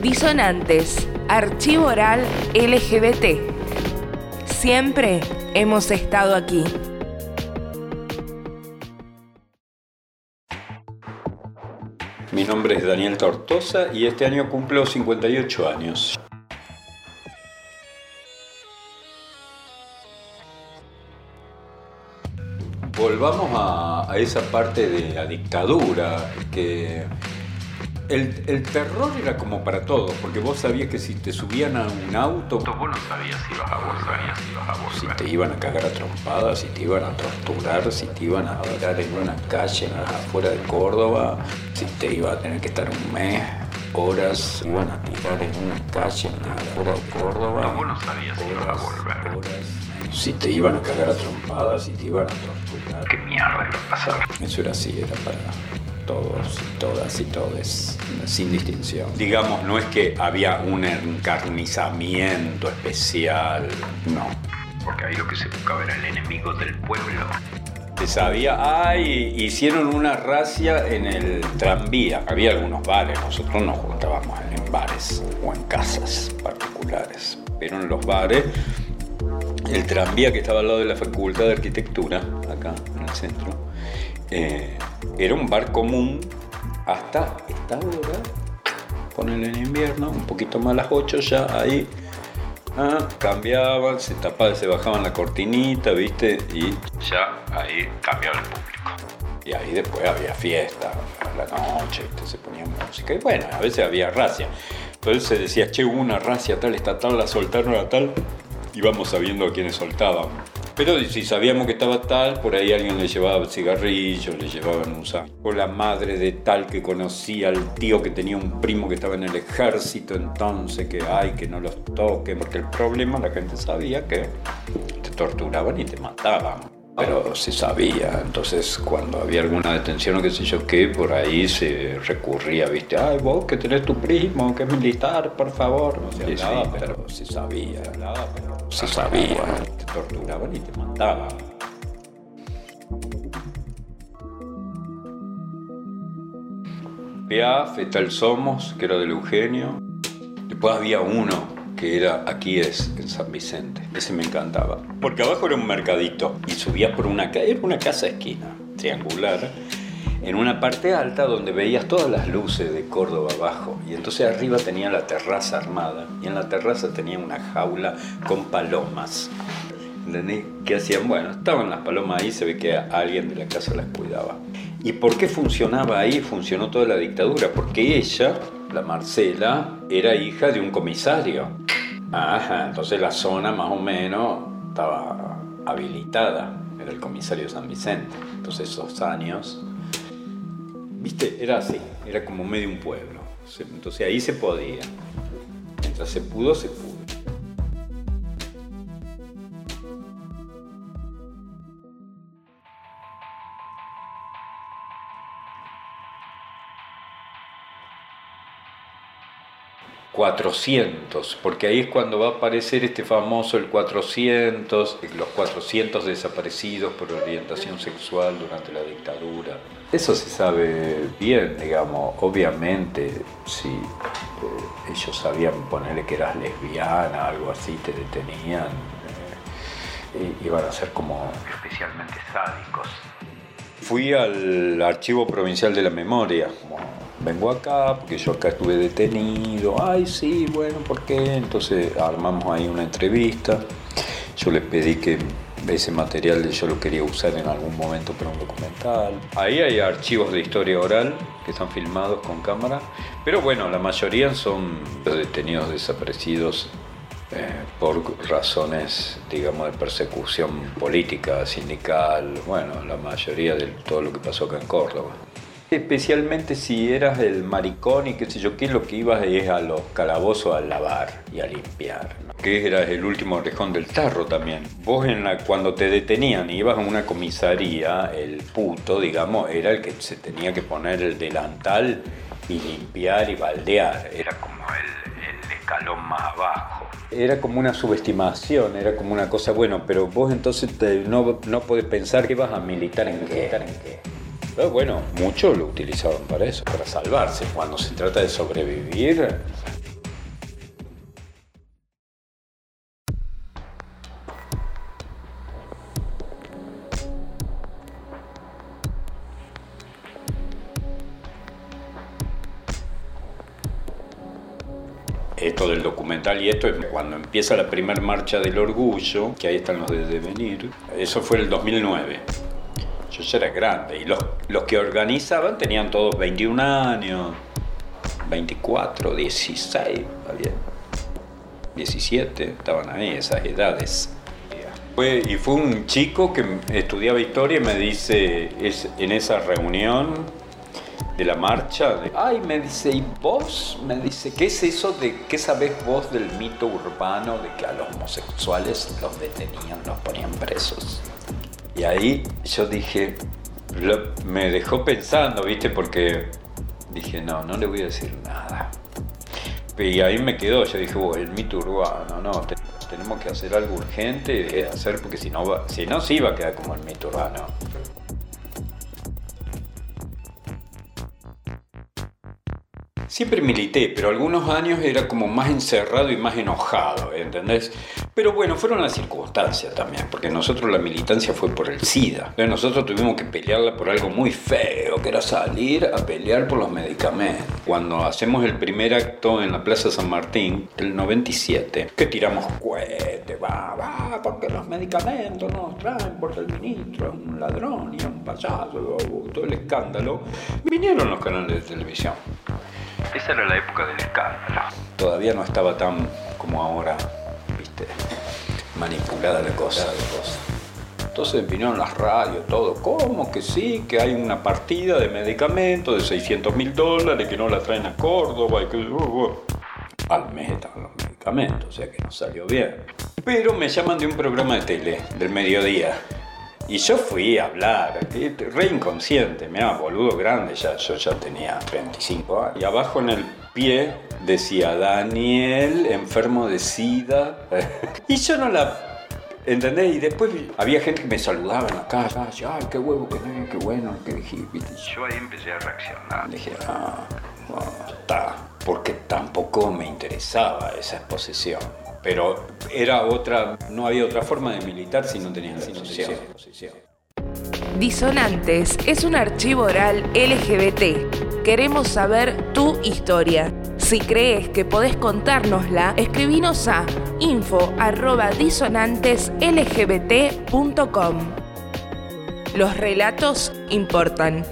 Disonantes, Archivo Oral LGBT. Siempre hemos estado aquí. Mi nombre es Daniel Tortosa y este año cumplo 58 años. Volvamos a, a esa parte de la dictadura, que el, el terror era como para todos, porque vos sabías que si te subían a un auto, Vos no sabías si ibas a volver, si si te iban a cagar a trompadas, si te iban a torturar, si te iban a tirar en una calle afuera de Córdoba, si te iba a tener que estar un mes, horas, iban a tirar en una calle afuera de Córdoba. Vos no sabías si ibas a volver. horas, si te iban a cagar a trompadas, si te iban a torturar. ¿Qué mierda iba a pasar? Eso era así, era para todos, todas y todes, sin distinción. Digamos, no es que había un encarnizamiento especial, no. Porque ahí lo que se buscaba era el enemigo del pueblo. Se sabía, ay, hicieron una racia en el tranvía. Había algunos bares, nosotros nos juntábamos en bares o en casas particulares. Pero en los bares, el tranvía que estaba al lado de la Facultad de Arquitectura, acá en el centro, eh, era un bar común hasta esta hora. Ponen en invierno, un poquito más a las 8 ya ahí. Ah, cambiaban, se tapaban, se bajaban la cortinita, ¿viste? Y Ya ahí cambiaba el público. y ahí después había fiesta la noche, se ponía música. Y bueno, a veces había racia. Entonces se decía, che, una racia tal, esta tal, la soltaron a tal. Íbamos sabiendo a quiénes soltaban. Pero si sabíamos que estaba tal, por ahí alguien le llevaba cigarrillos, le llevaban un. O la madre de tal que conocía al tío que tenía un primo que estaba en el ejército, entonces que ay, que no los toquen, porque el problema la gente sabía que te torturaban y te mataban pero se sabía. Entonces, cuando había alguna detención o qué sé yo qué, por ahí se recurría, ¿viste? Ay, vos que tenés tu primo, que es militar, por favor. No se hablaba, pero se sabía. Se sabía. Te torturaban y te mataban. Piaf, Fetal Somos, que era del Eugenio. Después había uno que era Aquí es, en San Vicente. Ese me encantaba. Porque abajo era un mercadito y subías por una calle, era una casa esquina, triangular, en una parte alta donde veías todas las luces de Córdoba abajo. Y entonces arriba tenía la terraza armada y en la terraza tenía una jaula con palomas. ¿Entendés? ¿Qué hacían? Bueno, estaban las palomas ahí, se ve que alguien de la casa las cuidaba. ¿Y por qué funcionaba ahí? Funcionó toda la dictadura, porque ella, la Marcela, era hija de un comisario. Ajá, entonces la zona más o menos estaba habilitada, era el comisario de San Vicente. Entonces esos años, viste, era así, era como medio un pueblo. Entonces ahí se podía. Mientras se pudo, se pudo. ...400... porque ahí es cuando va a aparecer este famoso el 400, los 400 desaparecidos por orientación sexual durante la dictadura. Eso se sabe bien, digamos, obviamente, si eh, ellos sabían ponerle que eras lesbiana, algo así, te detenían, eh, iban a ser como Especialmente sádicos. Fui al Archivo Provincial de la Memoria. Como, Vengo acá porque yo acá estuve detenido. Ay, sí, bueno, ¿por qué? Entonces armamos ahí una entrevista. Yo les pedí que ese material yo lo quería usar en algún momento para un documental. Ahí hay archivos de historia oral que están filmados con cámara. Pero bueno, la mayoría son detenidos desaparecidos eh, por razones, digamos, de persecución política, sindical, bueno, la mayoría de todo lo que pasó acá en Córdoba. Especialmente si eras el maricón y qué sé yo qué, lo que ibas es a los calabozos a lavar y a limpiar. ¿no? Que eras el último orejón del tarro también. Vos en la, cuando te detenían y ibas a una comisaría, el puto, digamos, era el que se tenía que poner el delantal y limpiar y baldear. Era como el, el escalón más abajo. Era como una subestimación, era como una cosa, bueno, pero vos entonces te- no, no podés pensar que vas a militar en qué. en qué. Bueno, muchos lo utilizaban para eso, para salvarse. Cuando se trata de sobrevivir, esto del documental y esto es cuando empieza la primera marcha del orgullo, que ahí están los de devenir, eso fue el 2009. Yo ya era grande y los, los que organizaban tenían todos 21 años, 24, 16, bien. 17, estaban ahí, esas edades. Fue, y fue un chico que estudiaba historia y me dice, es, en esa reunión, de la marcha. De, Ay, me dice, ¿y vos? Me dice, ¿qué es eso de qué sabés vos del mito urbano de que a los homosexuales los detenían, los ponían presos? Y ahí yo dije, me dejó pensando, ¿viste? Porque dije, no, no le voy a decir nada. Y ahí me quedó, yo dije, oh, el mito urbano, no, tenemos que hacer algo urgente, de hacer, porque si no, si no, sí va a quedar como el mito urbano. Siempre milité, pero algunos años era como más encerrado y más enojado, ¿entendés? Pero bueno, fueron las circunstancias también, porque nosotros la militancia fue por el SIDA. Entonces nosotros tuvimos que pelearla por algo muy feo, que era salir a pelear por los medicamentos. Cuando hacemos el primer acto en la Plaza San Martín, del 97, que tiramos cohetes, va, va, porque los medicamentos nos traen, porque el ministro es un ladrón y un payaso, todo el escándalo, vinieron los canales de televisión. Esa era la época del escándalo. Todavía no estaba tan como ahora, viste, manipulada la cosa. Entonces vinieron las radios, todo. ¿Cómo que sí? Que hay una partida de medicamentos de 600 mil dólares que no la traen a Córdoba y que. Uh, uh. Al mes estaban los medicamentos, o sea que no salió bien. Pero me llaman de un programa de tele, del mediodía. Y yo fui a hablar, re inconsciente, mira, boludo grande, ya, yo ya tenía 25 años. Y abajo en el pie decía Daniel, enfermo de SIDA. y yo no la ¿Entendés? Y después había gente que me saludaba en la casa, ay, qué huevo, qué bueno, qué dijiste. Yo ahí empecé a reaccionar. Dije, ah, no, está. Porque tampoco me interesaba esa exposición pero era otra, no había otra forma de militar si no la asociación. Disonantes es un archivo oral LGBT. Queremos saber tu historia. Si crees que podés contárnosla, escribinos a info.disonanteslgbt.com. Los relatos importan.